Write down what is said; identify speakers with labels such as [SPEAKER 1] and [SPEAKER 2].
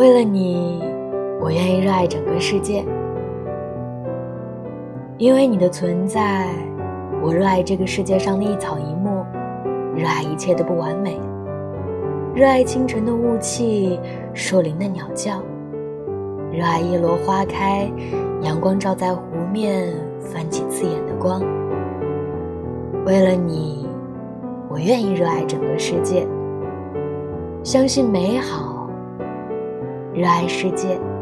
[SPEAKER 1] 为了你，我愿意热爱整个世界。因为你的存在，我热爱这个世界上的一草一木，热爱一切的不完美，热爱清晨的雾气，树林的鸟叫，热爱一箩花开，阳光照在湖面，泛起刺眼的光。为了你，我愿意热爱整个世界，相信美好。热爱世界。